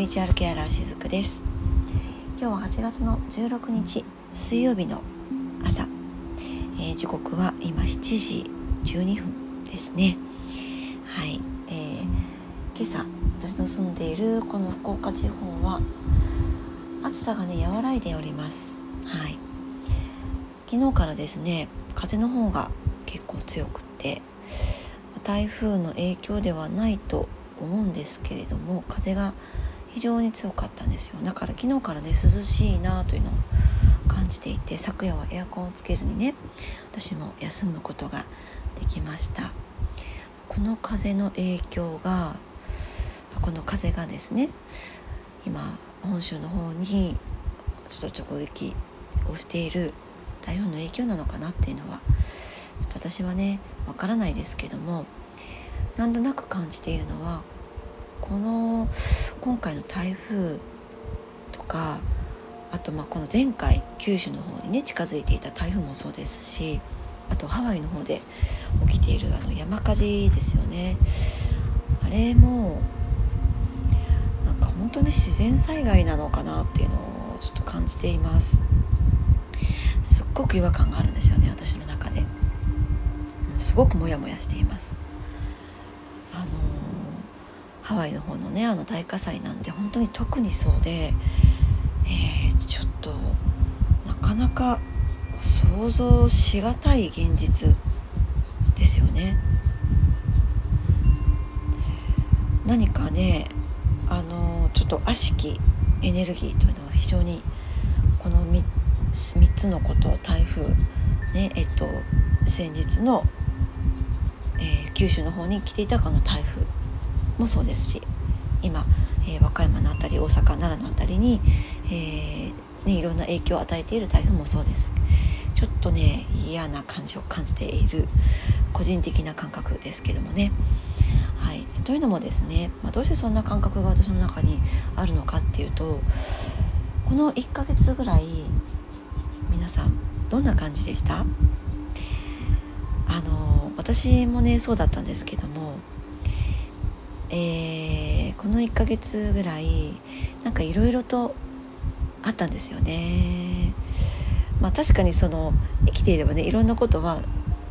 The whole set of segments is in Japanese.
リチュアルケアラーしずくです。今日は8月の16日水曜日の朝、えー、時刻は今7時12分ですね。はい、えー、今朝私の住んでいるこの福岡地方は暑さがね和らいでおります。はい。昨日からですね風の方が結構強くって台風の影響ではないと思うんですけれども風が非常に強かったんですよ。だから昨日からね涼しいなというのを感じていて昨夜はエアコンをつけずにね私も休むことができました。この風の影響がこの風がですね今本州の方にちょっと直撃をしている台風の影響なのかなっていうのはちょっと私はねわからないですけどもなんとなく感じているのはこの今回の台風とかあとまあこの前回九州の方にね近づいていた台風もそうですしあとハワイの方で起きているあの山火事ですよね。あれもなんか本当に自然災害なのかなっていうのをちょっと感じています。すっごく違和感があるんですよね私の中で。すごくモヤモヤしています。ハワイの方のねあの大火災なんて本当に特にそうで、えー、ちょっとなかなか想像しがたい現実ですよね。何かねあのちょっと悪しきエネルギーというのは非常にこの 3, 3つのこと台風ねえっと先日のえー、九州の方に来ていたかの台風もそうですし今、えー、和歌山の辺り大阪奈良の辺りに、えー、ね、いろんな影響を与えている台風もそうです。ちょっとね嫌な感じを感じている個人的な感覚ですけどもね。はい、というのもですね、まあ、どうしてそんな感覚が私の中にあるのかっていうとこの1ヶ月ぐらい皆さんどんな感じでした？あの私もねそうだったんですけども、えー、この1ヶ月ぐらいなんかいろいろとあったんですよね。まあ、確かにその生きていればねいろんなことは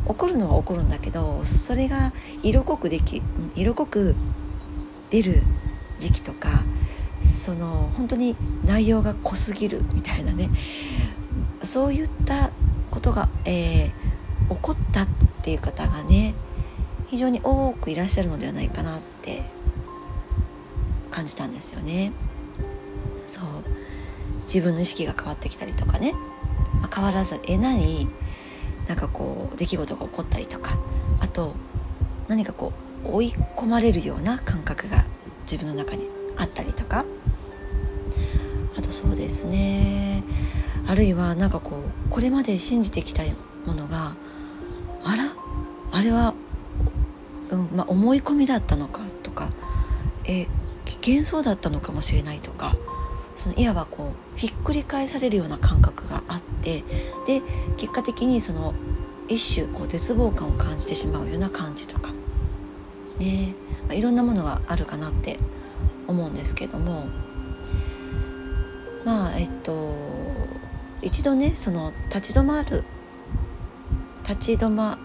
起こるのは起こるんだけどそれが色濃くでき色濃く出る時期とかその本当に内容が濃すぎるみたいなねそういったことが、えー、起こったっていう方がね非常に多くいらっしゃるのではないかなって感じたんですよね。そう。自分の意識が変わってきたりとかね、まあ、変わらざるを得ないなんかこう出来事が起こったりとか。あと何かこう追い込まれるような感覚が自分の中にあったりとか。あとそうですね。あるいは何かこうこれまで信じてきたものがあら？あれは、うんまあ、思い込みだったのかとか、えー、幻想だったのかもしれないとかそのいわばこうひっくり返されるような感覚があってで結果的にその一種こう絶望感を感じてしまうような感じとかね、まあ、いろんなものがあるかなって思うんですけどもまあえっと一度ねその立ち止まる立ち止ま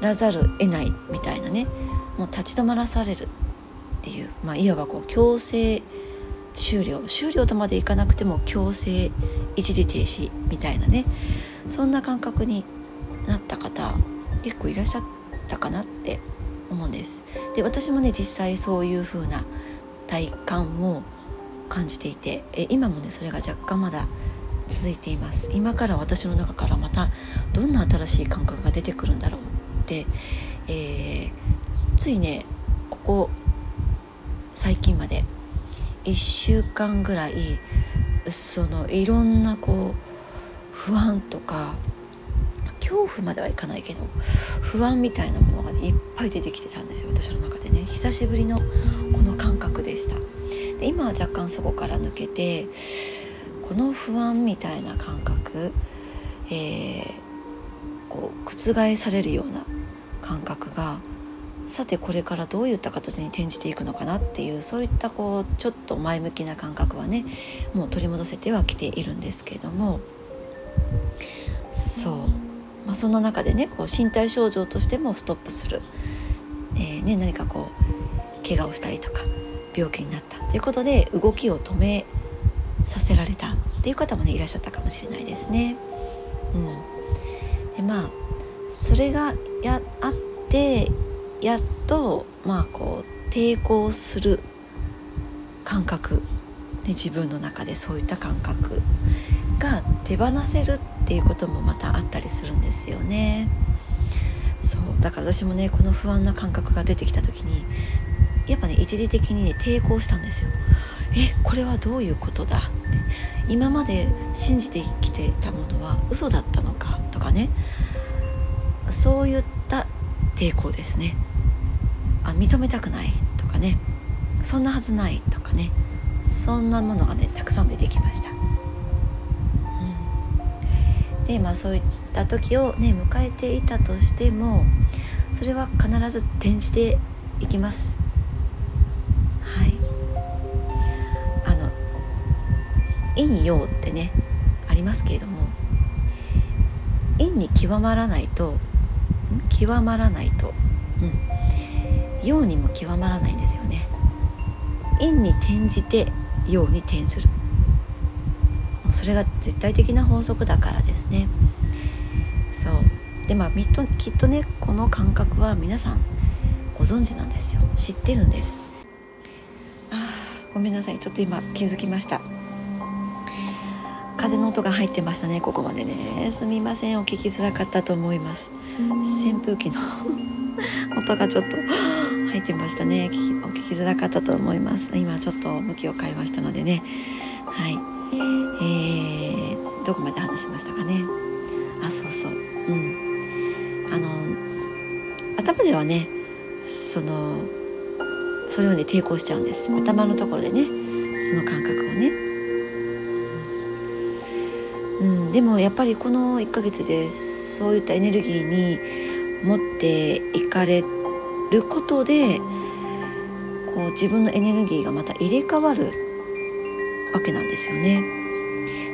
らざる得ないみたいなねもう立ち止まらされるっていう、まあ、いわばこう強制終了終了とまでいかなくても強制一時停止みたいなねそんな感覚になった方結構いらっしゃったかなって思うんです。で私もね実際そういう風な体感を感じていてえ今もねそれが若干まだ続いています今から私の中からまたどんな新しい感覚が出てくるんだろうって、えー、ついねここ最近まで。1週間ぐらいそのいろんなこう不安とか恐怖まではいかないけど不安みたいなものが、ね、いっぱい出てきてたんですよ。私の中でね。久しぶりのこの感覚でした。で今は若干そこから抜けてこの不安みたいな感覚、えー、こう覆されるような感覚がさてこれからどういった形に転じていくのかなっていうそういったこうちょっと前向きな感覚はねもう取り戻せてはきているんですけれども。そう、まあ、そんな中でねこう身体症状としてもストップする、えーね、何かこう怪我をしたりとか病気になったということで動きを止めさせられたっていう方もねいらっしゃったかもしれないですね。うん、でまあそれがやあってやっとまあこう抵抗する感覚、ね、自分の中でそういった感覚が手放せるっていうこともまたあったりするんですよね。そうだから私もねこの不安な感覚が出てきた時にやっぱね一時的にね抵抗したんですよ。えこれはどういうことだって今まで信じてきてたものは嘘だったのかとかねそういった抵抗ですねあ認めたくない？とかね。そんなはずない？とかね。そんなものがねたくさん出てきました。うん、でまあそういった時をね迎えていたとしてもそれは必ず転じていきます。はい。あの陰陽ってねありますけれども陰に極まらないと極まらないと、うん、陽にも極まらないんですよね。陰に転じて陽に転ずる。もうそれが絶対的な法則だからですね。そう。でまあきっとねこの感覚は皆さんご存知なんですよ。知ってるんです。あごめんなさい。ちょっと今気づきました。風の音が入ってましたねここまでね。すみません。お聞きづらかったと思います。扇風機の 音がちょっと入ってましたね。お聞きづらかったと思います。今ちょっと向きを変えましたのでね。はい。えー、どこまで話しましたかね。あそうそう。うん。あの頭ではねそのそれをね抵抗しちゃうんです。頭のところでね。その感覚をね。うん、でもやっぱりこの1ヶ月でそういったエネルギーに持っていかれることでこう自分のエネルギーがまた入れ替わるわけなんですよね。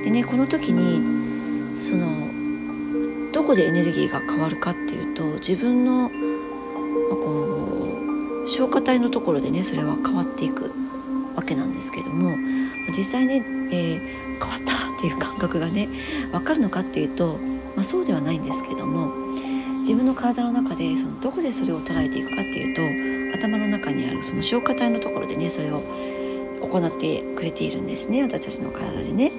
でねこの時にそのどこでエネルギーが変わるかっていうと自分の、まあ、こう消化体のところでねそれは変わっていくわけなんですけども実際ね、えー、変わったっていう感覚がね分かるのかっていうと、まあ、そうではないんですけども自分の体の中でそのどこでそれを捉えていくかっていうと頭の中にあるその消化体のところでねそれを行ってくれているんですね。私たちの体でね。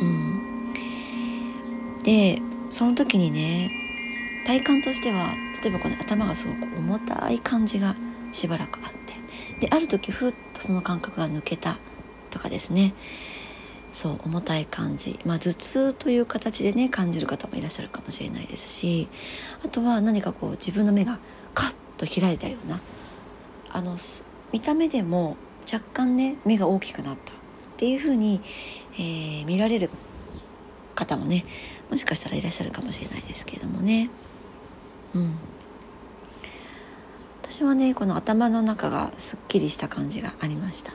うん、でその時にね体感としては例えばこの頭がすごく重たい感じがしばらくあってである時ふっとその感覚が抜けたとかですね。そう重たい感じ、まあ、頭痛という形でね感じる方もいらっしゃるかもしれないですしあとは何かこう自分の目がカッと開いたようなあの見た目でも若干ね目が大きくなったっていうふうに、えー、見られる方もねもしかしたらいらっしゃるかもしれないですけれどもね。うん、私はねこの頭の中がすっきりした感じがありました。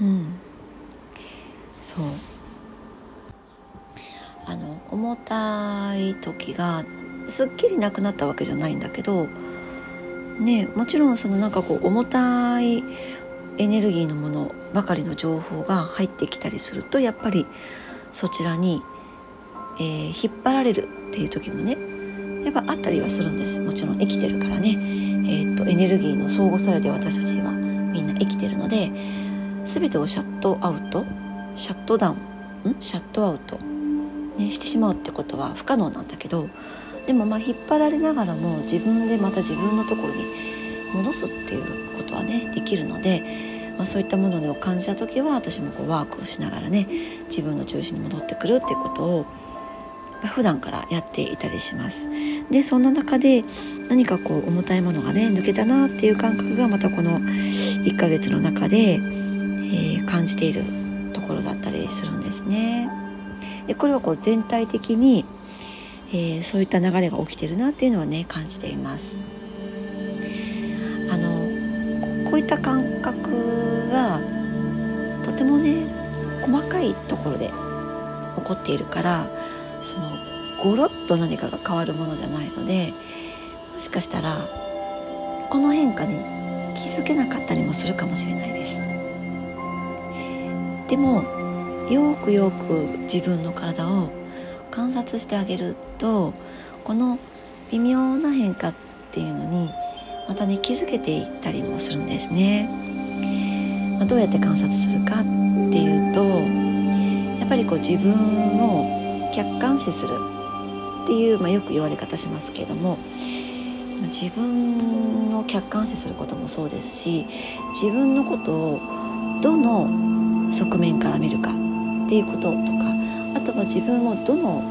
うんそう。あの重たい時がすっきりなくなったわけじゃないんだけどねもちろんそのなんかこう重たいエネルギーのものばかりの情報が入ってきたりするとやっぱりそちらに、えー、引っ張られるっていう時もねやっぱあったりはするんです。もちろん生きてるからね、えーと、とエネルギーの相互作用で私たちはみんな生きてるので全てをシャットアウトシャットダウン。ん？シャットアウト、ね、してしまうってことは不可能なんだけどでもまあ引っ張られながらも自分でまた自分のところに戻すっていうことはねできるので、まあ、そういったものを感じた時は私もこうワークをしながらね自分の中心に戻ってくるっていうことを普段からやっていたりします。でそんな中で何かこう重たいものがね抜けたなっていう感覚がまたこの1ヶ月の中で、えー、感じているころだったりするんですね。でこれはこう全体的に、えー、そういった流れが起きてるなっていうのはね感じています。あのこういった感覚はとてもね細かいところで起こっているからそのゴロッと何かが変わるものじゃないのでもしかしたらこの変化に気づけなかったりもするかもしれないですでもよくよく自分の体を観察してあげるとこの微妙な変化っていうのにまたね気づけていったりもするんですね、まあ、どうやって観察するかっていうとやっぱりこう自分を客観視するっていう、まあ、よく言われ方しますけども自分を客観視することもそうですし自分のことをどの側面から見るかっていうこととかあとは自分をどの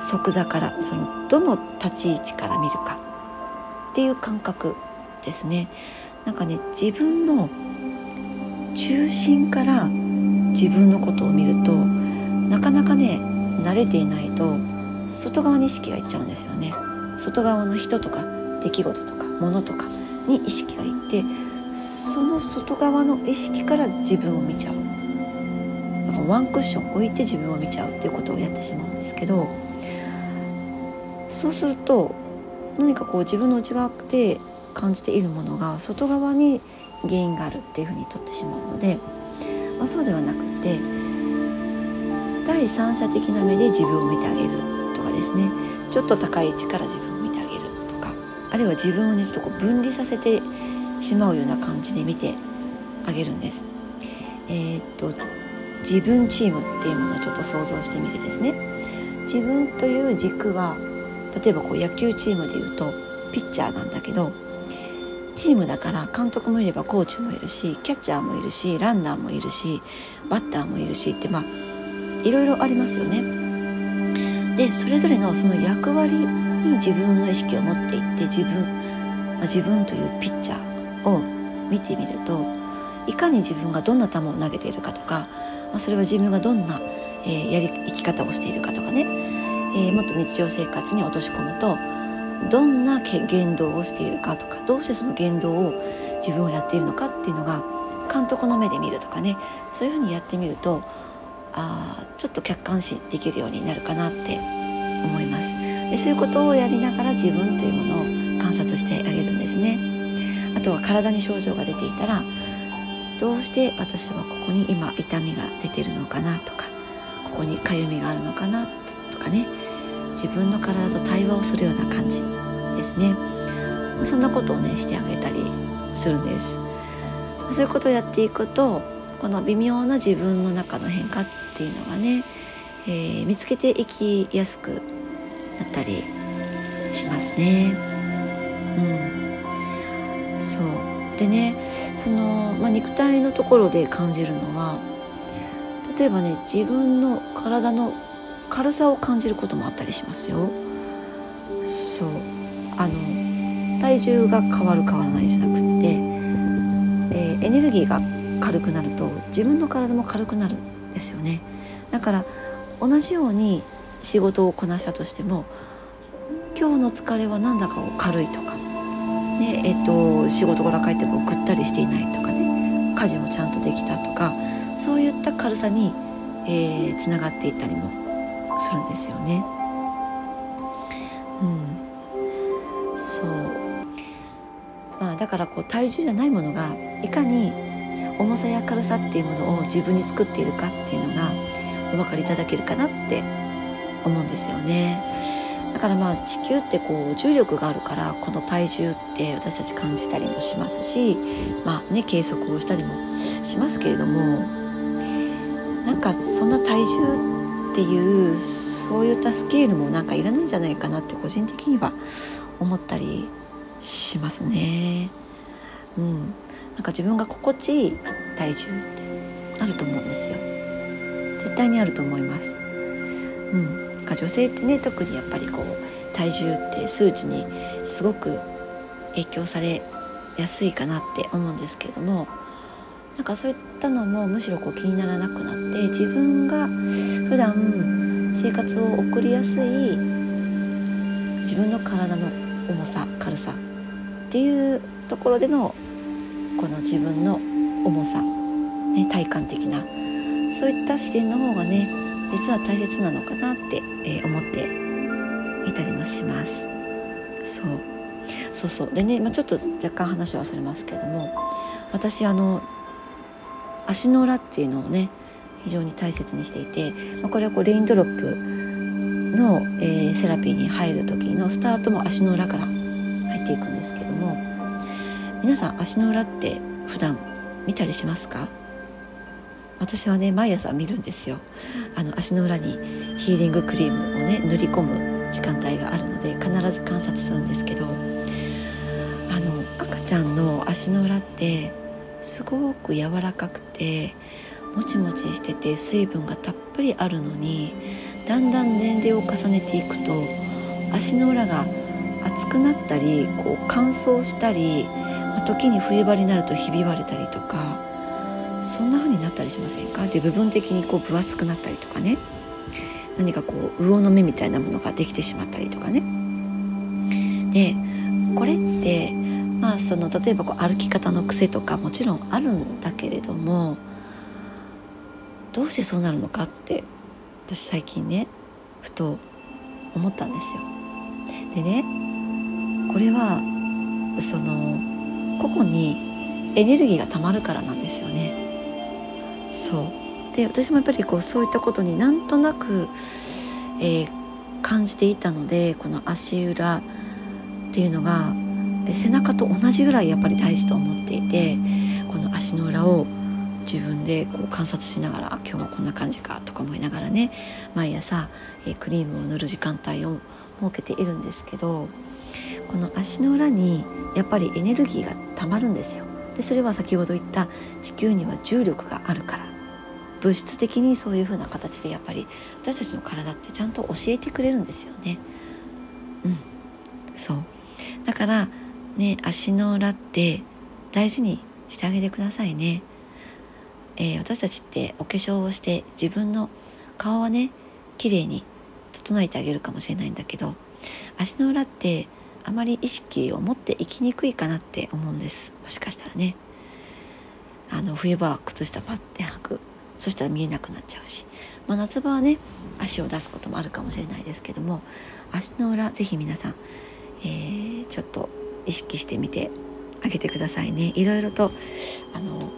即座からそのどの立ち位置から見るかっていう感覚ですね。なんかね自分の中心から自分のことを見るとなかなかね慣れていないと外側に意識がいっちゃうんですよね。外側の人とか出来事とか物とかに意識がいって外側の意識から自分を見ちゃう。だからワンクッション置いて自分を見ちゃうっていうことをやってしまうんですけどそうすると何かこう自分の内側で感じているものが外側に原因があるっていうふうにとってしまうので、まあ、そうではなくて第三者的な目で自分を見てあげるとかですね。ちょっと高い位置から自分を見てあげるとかあるいは自分をねちょっとこう分離させてしまうような感じで見てあげるんです。えー、っと自分チームっていうものをちょっと想像してみてですね自分という軸は例えばこう野球チームでいうとピッチャーなんだけどチームだから監督もいればコーチもいるしキャッチャーもいるしランナーもいるしバッターもいるしってまあいろいろありますよね。でそれぞれのその役割に自分の意識を持っていって自分、まあ、自分というピッを見てみるといかに自分がどんな球を投げているかとか、まあ、それは自分がどんな、えー、やり生き方をしているかとかね。えー、もっと日常生活に落とし込むとどんな言動をしているかとかどうしてその言動を自分はやっているのかっていうのが監督の目で見るとかね。そういうふうにやってみるとあちょっと客観視できるようになるかなって思います。でそういうことをやりながら自分というものを観察してあげるんですね。あとは体に症状が出ていたらどうして私はここに今痛みが出てるのかなとかここにかゆみがあるのかなとかね自分の体と対話をするような感じですね。そんなことをねしてあげたりするんです。そういうことをやっていくとこの微妙な自分の中の変化っていうのがね、えー、見つけていきやすくなったりしますね。うん。そう。でねその、まあ、肉体のところで感じるのは例えばね自分の体の軽さを感じることもあったりしますよ。そう。あの体重が変わる変わらないじゃなくって、えー、エネルギーが軽くなると自分の体も軽くなるんですよね。だから同じように仕事をこなしたとしても今日の疲れはなんだか軽いとか、ねえっと、仕事から帰ってもぐったりしていないとかね家事もちゃんとできたとかそういった軽さにつな、がっていったりもするんですよね。うん、そうまあだからこう体重じゃないものがいかに重さや軽さっていうものを自分に作っているかっていうのがお分かりいただけるかなって思うんですよね。だからまあ地球ってこう重力があるからこの体重って私たち感じたりもしますしまあね計測をしたりもしますけれどもなんかそんな体重っていうそういったスケールもなんかいらないんじゃないかなって個人的には思ったりしますね。うん、なんか自分が心地いい体重ってあると思うんですよ。絶対にあると思います。う、んか女性ってね特にやっぱりこう体重って数値にすごく影響されやすいかなって思うんですけれどもなんかそういったのもむしろこう気にならなくなって自分が普段生活を送りやすい自分の体の重さ軽さっていうところでのこの自分の重さ、ね、体感的なそういった視点の方がね実は大切なのかなって、えー、思っていたりもします。そう。そうそう。でね、まあ、ちょっと若干話は忘れますけども私あの足の裏っていうのをね非常に大切にしていて、まあ、これはこうレインドロップの、えー、セラピーに入る時のスタートも足の裏から入っていくんですけども皆さん足の裏って普段見たりしますか？私はね毎朝見るんですよ。あの足の裏にヒーリングクリームをね塗り込む時間帯があるので必ず観察するんですけどあの赤ちゃんの足の裏ってすごく柔らかくてもちもちしてて水分がたっぷりあるのにだんだん年齢を重ねていくと足の裏が熱くなったりこう乾燥したり時に冬場になるとひび割れたりとかそんなったりしませんか？で部分的にこう分厚くなったりとかね何かこう魚の目みたいなものができてしまったりとかねでこれってまあその例えばこう歩き方の癖とかもちろんあるんだけれどもどうしてそうなるのかって私最近ねふと思ったんですよ。でねこれはその個々にエネルギーがたまるからなんですよね。そうで私もやっぱりこうそういったことになんとなく、えー、感じていたのでこの足裏っていうのが背中と同じぐらいやっぱり大事と思っていてこの足の裏を自分でこう観察しながら今日はこんな感じかとか思いながらね毎朝、え、クリームを塗る時間帯を設けているんですけどこの足の裏にやっぱりエネルギーがたまるんですよ。でそれは先ほど言った地球には重力があるから物質的にそういう風な形でやっぱり私たちの体ってちゃんと教えてくれるんですよね。うん、そうだからね足の裏って大事にしてあげてくださいね。えー、私たちってお化粧をして自分の顔はね綺麗に整えてあげるかもしれないんだけど足の裏ってあまり意識を持っていきにくいかなって思うんです。もしかしたらね。あの冬場は靴下パッて履く。そしたら見えなくなっちゃうし、まあ、夏場はね足を出すこともあるかもしれないですけども。足の裏是非皆さん、えー、ちょっと意識してみてあげてくださいね。いろいろとあの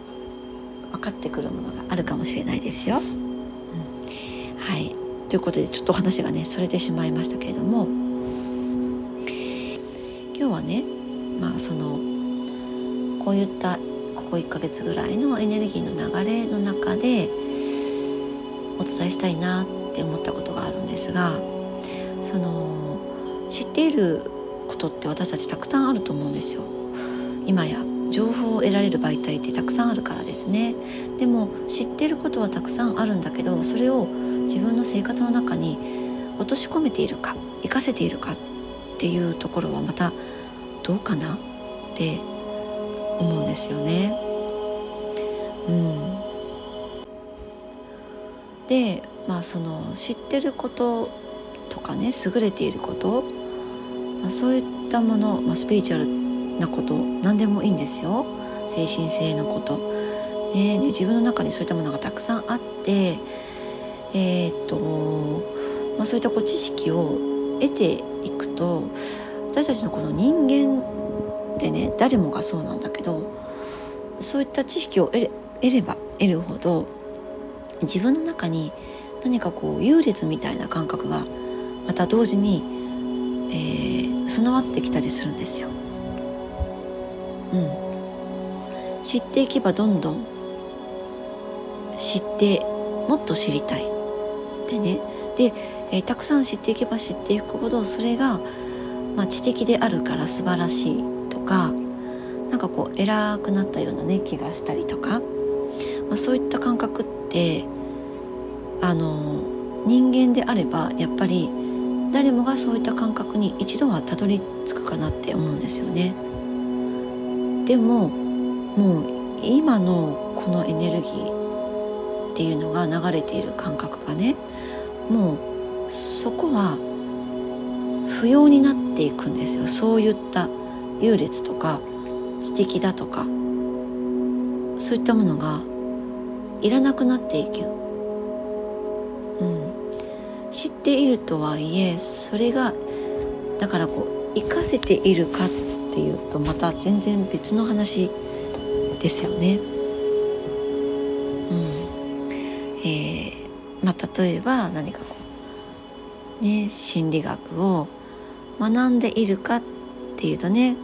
分かってくるものがあるかもしれないですよ。うん、はい。ということでちょっと話がねそれてしまいましたけれども。はねまあそのこういったここ1ヶ月ぐらいのエネルギーの流れの中でお伝えしたいなって思ったことがあるんですがその知っていることって私たちたくさんあると思うんですよ。今や情報を得られる媒体ってたくさんあるからですねでも知ってることはたくさんあるんだけどそれを自分の生活の中に落とし込めているか活かせているかっていうところはまたどうかなって思うんですよね。うん、でまあその知ってることとかね優れていること、まあ、そういったもの、まあ、スピリチュアルなこと何でもいいんですよ精神性のこと。ね、で自分の中にそういったものがたくさんあってえー、っと、まあ、そういったこう知識を得ていくと私たちのこの人間ってね誰もがそうなんだけどそういった知識を得れば得るほど自分の中に何かこう優劣みたいな感覚がまた同時に、えー、備わってきたりするんですよ。うん、知っていけばどんどん知ってもっと知りたい。でね。で、えー、たくさん知っていけば知っていくほどそれがまあ、知的であるから素晴らしいとかなんかこう偉くなったようなね気がしたりとか、まあ、そういった感覚ってあの人間であればやっぱり誰もがそういった感覚に一度はたどり着くかなって思うんですよね。でももう今のこのエネルギーっていうのが流れている感覚がねもうそこは不要になっていくんですよ。そういった優劣とか知的だとかそういったものがいらなくなっていく、うん、知っているとはいえそれがだからこう生かせているかっていうとまた全然別の話ですよね。うん。えーまあ、例えば何かこう、ね、心理学を学んでいるかっていうとね、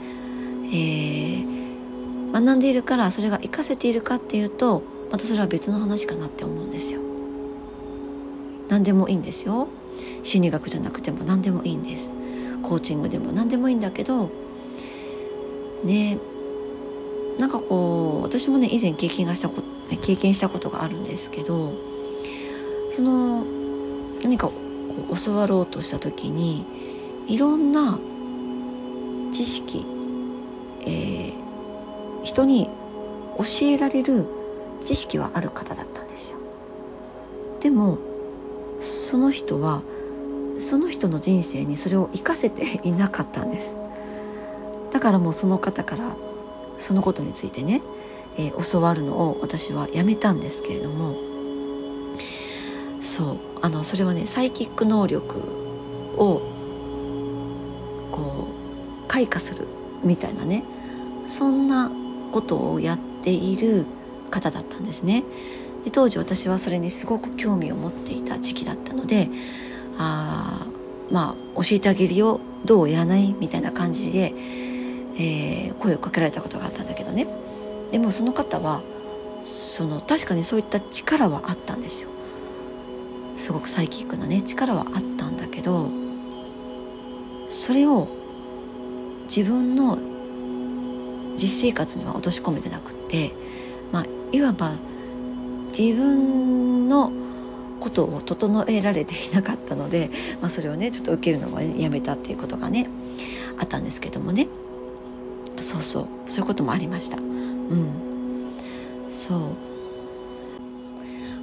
えー、学んでいるからそれが活かせているかっていうとまたそれは別の話かなって思うんですよ。何でもいいんですよ心理学じゃなくても何でもいいんですコーチングでも何でもいいんだけどねなんかこう私もね以前経験がしたこ経験したことがあるんですけどその何かこう教わろうとした時にいろんな知識、えー、人に教えられる知識はある方だったんですよ。でもその人はその人の人生にそれを活かせていなかったんですだからもうその方からそのことについてね、えー、教わるのを私はやめたんですけれどもそうあのそれはねサイキック能力を開花するみたいなねそんなことをやっている方だったんですね。で当時私はそれにすごく興味を持っていた時期だったのであまあ教えてあげるよどうやらないみたいな感じで、えー、声をかけられたことがあったんだけどねでもその方はその確かにそういった力はあったんですよすごくサイキックなね力はあったんだけどそれを自分の実生活には落とし込めてなくってまあいわば自分のことを整えられていなかったので、まあ、それをねちょっと受けるのをやめたっていうことがねあったんですけどもね。そうそうそういうこともありました。うん。そう。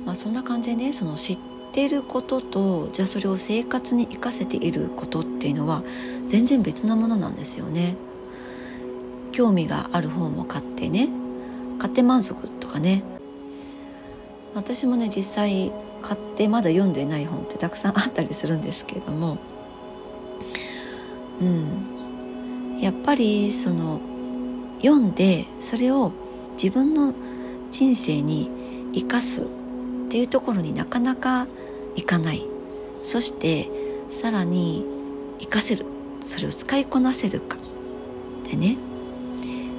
まあそんな感じでねその知ってることとじゃあそれを生活に生かせていることっていうのは全然別なものなんですよね。興味がある本を買ってね買って満足とかね。私もね実際買ってまだ読んでない本ってたくさんあったりするんですけれども。うん。やっぱりその読んでそれを自分の人生に生かすっていうところになかなかいかない。そしてさらに生かせる。それを使いこなせるかでね。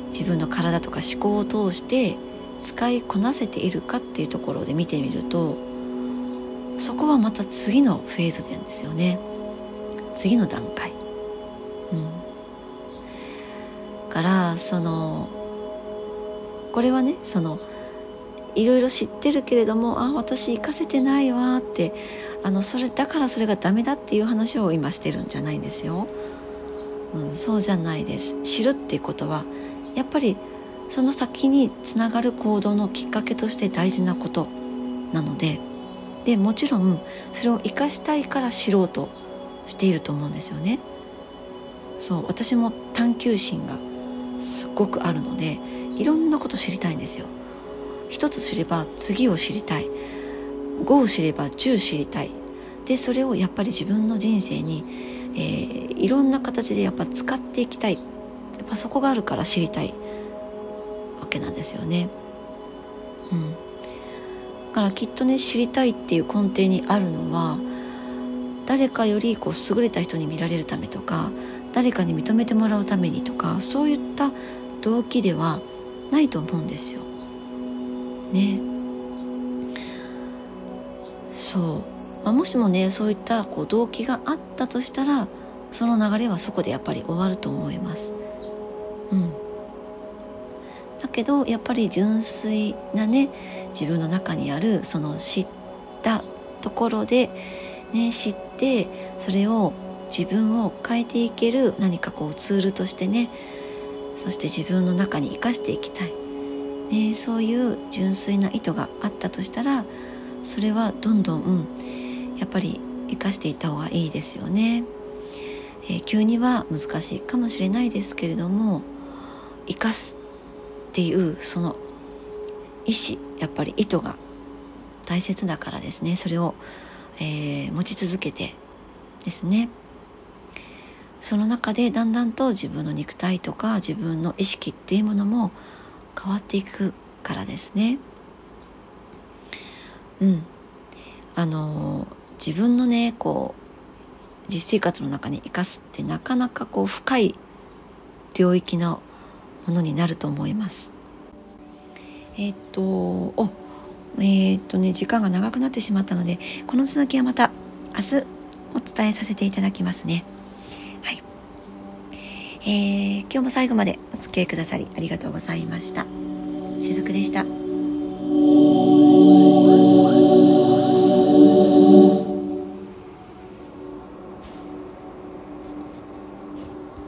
自分の体とか思考を通して使いこなせているかっていうところで見てみるとそこはまた次のフェーズなんですよね。次の段階。うん。からそのこれはねそのいろいろ知ってるけれどもあ私行かせてないわってあのそれだからそれがダメだっていう話を今してるんじゃないんですよ、うん、そうじゃないです知るっていうことはやっぱりその先につながる行動のきっかけとして大事なことなのででもちろんそれを生かしたいから知ろうとしていると思うんですよね。そう私も探求心がすっごくあるのでいろんなこと知りたいんですよ。一つ知れば次を知りたい。5を知れば10知りたい。でそれをやっぱり自分の人生に、えー、いろんな形でやっぱ使っていきたい。やっぱそこがあるから知りたい。わけなんですよね。うん、だからきっとね知りたいっていう根底にあるのは誰かよりこう優れた人に見られるためとか誰かに認めてもらうためにとかそういった動機ではないと思うんですよ。ね。そう、まあ、もしもねそういったこう動機があったとしたらその流れはそこでやっぱり終わると思います。うん、だけどやっぱり純粋なね自分の中にあるその知ったところで、ね、知ってそれを自分を変えていける何かこうツールとしてねそして自分の中に生かしていきたい、ね、そういう純粋な意図があったとしたらそれはどんどん、やっぱり生かしていった方がいいですよね。えー、急には難しいかもしれないですけれども生かすっていうその意志やっぱり意図が大切だからですねそれを、えー、持ち続けてですねその中でだんだんと自分の肉体とか自分の意識っていうものも変わっていくからですね。うん、あの自分のねこう実生活の中に生かすってなかなかこう深い領域のものになると思います。えっ、とおえっ、とね時間が長くなってしまったのでこの続きはまた明日お伝えさせていただきますね。えー、今日も最後までお付き合いくださりありがとうございました。しずくでした。